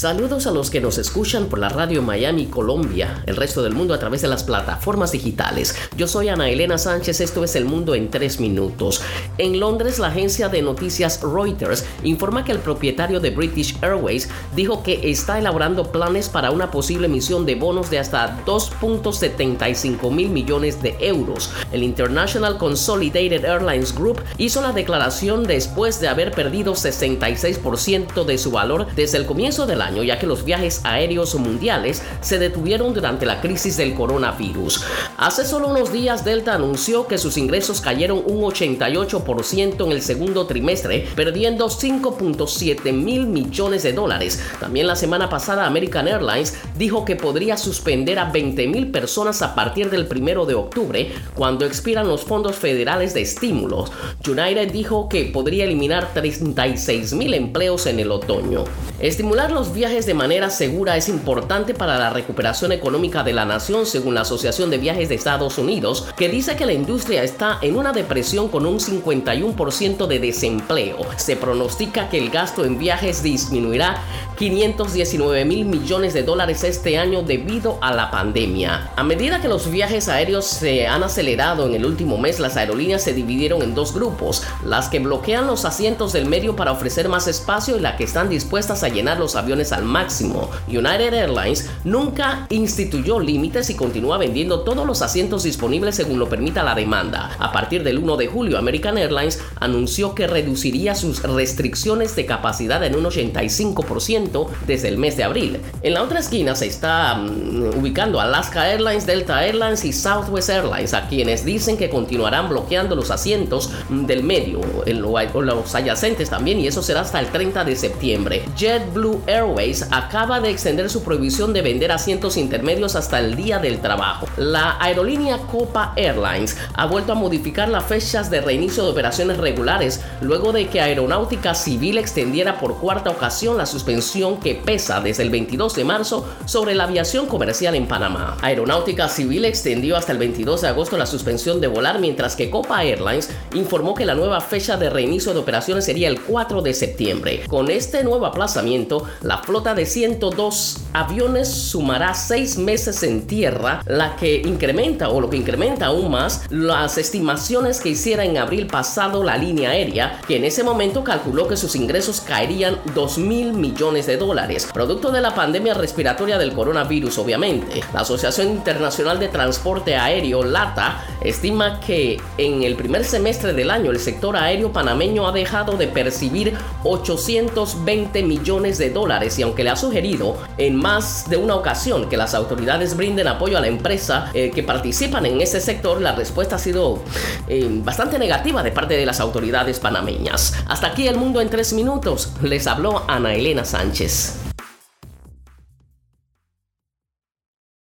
Saludos a los que nos escuchan por la radio Miami, Colombia, el resto del mundo a través de las plataformas digitales. Yo soy Ana Elena Sánchez, esto es El Mundo en tres minutos. En Londres, la agencia de noticias Reuters informa que el propietario de British Airways dijo que está elaborando planes para una posible emisión de bonos de hasta 2.75 mil millones de euros. El International Consolidated Airlines Group hizo la declaración después de haber perdido 66% de su valor desde el comienzo del año, ya que los viajes aéreos mundiales se detuvieron durante la crisis del coronavirus. Hace solo unos días Delta anunció que sus ingresos cayeron un 88% en el segundo trimestre, perdiendo 5.7 mil millones de dólares. También la semana pasada American Airlines dijo que podría suspender a 20 mil personas a partir del primero de octubre, cuando expiran los fondos federales de estímulos. United dijo que podría eliminar 36 mil empleos en el otoño. Estimular los viajes de manera segura es importante para la recuperación económica de la nación, según la Asociación de Viajes de Estados Unidos, que dice que la industria está en una depresión con un 51% de desempleo. Se pronostica que el gasto en viajes disminuirá 519 mil millones de dólares este año debido a la pandemia. A medida que los viajes aéreos se han acelerado en el último mes, las aerolíneas se dividieron en dos grupos, las que bloquean los asientos del medio para ofrecer más espacio y las que están dispuestas a llenar los aviones al máximo. United Airlines nunca instituyó límites y continúa vendiendo todos los asientos disponibles según lo permita la demanda. A partir del 1 de julio, American Airlines anunció que reduciría sus restricciones de capacidad en un 85% desde el mes de abril. En la otra esquina se está mm, ubicando Alaska Airlines, Delta Airlines y Southwest Airlines, a quienes dicen que continuarán bloqueando los asientos mm, del medio, o los adyacentes también, y eso será hasta el 30 de septiembre. JetBlue Airways acaba de extender su prohibición de vender asientos intermedios hasta el día del trabajo. La aerolínea Copa Airlines ha vuelto a modificar las fechas de reinicio de operaciones regulares luego de que Aeronáutica Civil extendiera por cuarta ocasión la suspensión que pesa desde el 22 de marzo sobre la aviación comercial en Panamá. Aeronáutica Civil extendió hasta el 22 de agosto la suspensión de volar mientras que Copa Airlines informó que la nueva fecha de reinicio de operaciones sería el 4 de septiembre. Con este nuevo aplazamiento, la flota de 102 aviones sumará 6 meses en tierra, la que incrementa o lo que incrementa aún más las estimaciones que hiciera en abril pasado la línea aérea, que en ese momento calculó que sus ingresos caerían 2 mil millones de dólares, producto de la pandemia respiratoria del coronavirus, obviamente. La Asociación Internacional de Transporte Aéreo, LATA, estima que en el primer semestre del año el sector aéreo panameño ha dejado de percibir 820 millones de dólares y aunque le ha sugerido en más de una ocasión que las autoridades brinden apoyo a la empresa eh, que participan en ese sector, la respuesta ha sido eh, bastante negativa de parte de las autoridades panameñas. Hasta aquí el mundo en tres minutos. Les habló Ana Elena Sánchez.